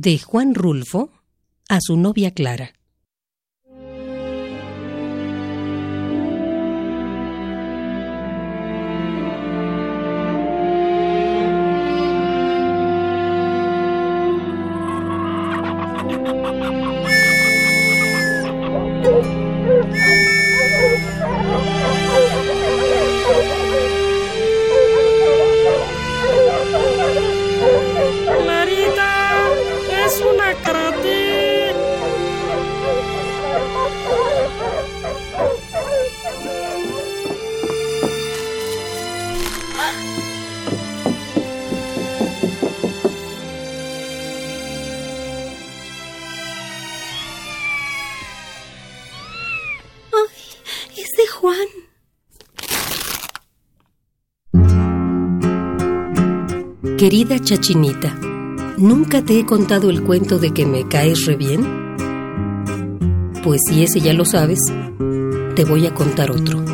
De Juan Rulfo a su novia Clara. Juan. Querida Chachinita, ¿nunca te he contado el cuento de que me caes re bien? Pues si ese ya lo sabes, te voy a contar otro.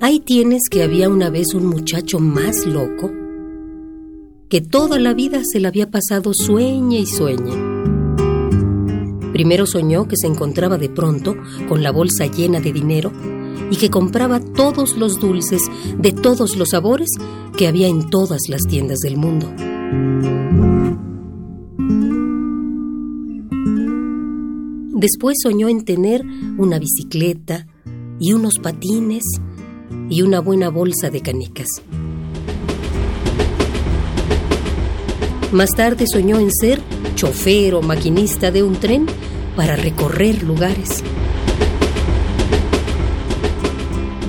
Ahí tienes que había una vez un muchacho más loco que toda la vida se le había pasado sueñe y sueñe. Primero soñó que se encontraba de pronto con la bolsa llena de dinero y que compraba todos los dulces de todos los sabores que había en todas las tiendas del mundo. Después soñó en tener una bicicleta y unos patines y una buena bolsa de canicas. Más tarde soñó en ser chofer o maquinista de un tren para recorrer lugares.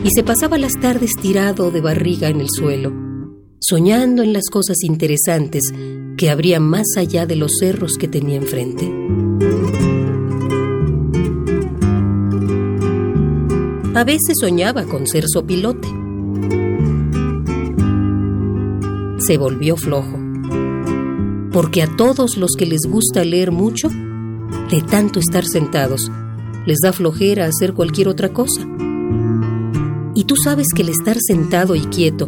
Y se pasaba las tardes tirado de barriga en el suelo, soñando en las cosas interesantes que habría más allá de los cerros que tenía enfrente. A veces soñaba con ser sopilote. Se volvió flojo, porque a todos los que les gusta leer mucho, de tanto estar sentados, les da flojera hacer cualquier otra cosa. Y tú sabes que el estar sentado y quieto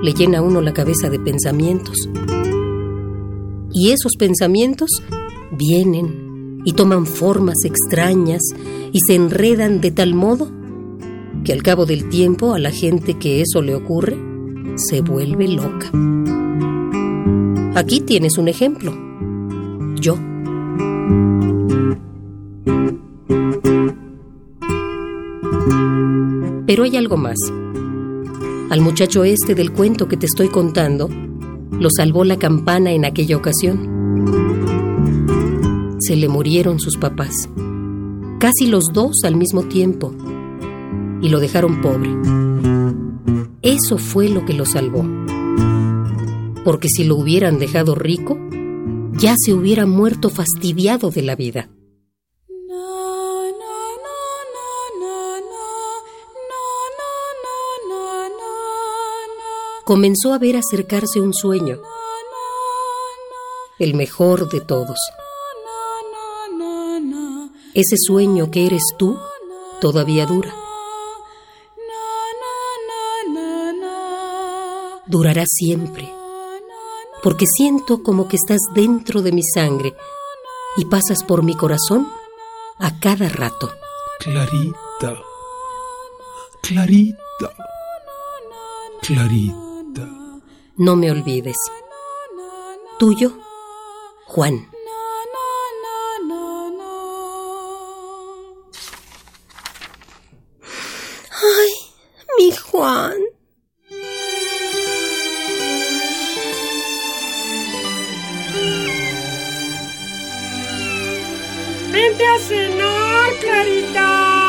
le llena a uno la cabeza de pensamientos. Y esos pensamientos vienen y toman formas extrañas y se enredan de tal modo que al cabo del tiempo a la gente que eso le ocurre se vuelve loca. Aquí tienes un ejemplo. Yo. Pero hay algo más. Al muchacho este del cuento que te estoy contando, lo salvó la campana en aquella ocasión. Se le murieron sus papás, casi los dos al mismo tiempo, y lo dejaron pobre. Eso fue lo que lo salvó. Porque si lo hubieran dejado rico, ya se hubiera muerto fastidiado de la vida. Comenzó a ver acercarse un sueño, el mejor de todos. Ese sueño que eres tú todavía dura. durará siempre, porque siento como que estás dentro de mi sangre y pasas por mi corazón a cada rato. Clarita, Clarita, Clarita. No me olvides. Tuyo, Juan. ¡Ay, mi Juan! Vente a cenar, Clarita.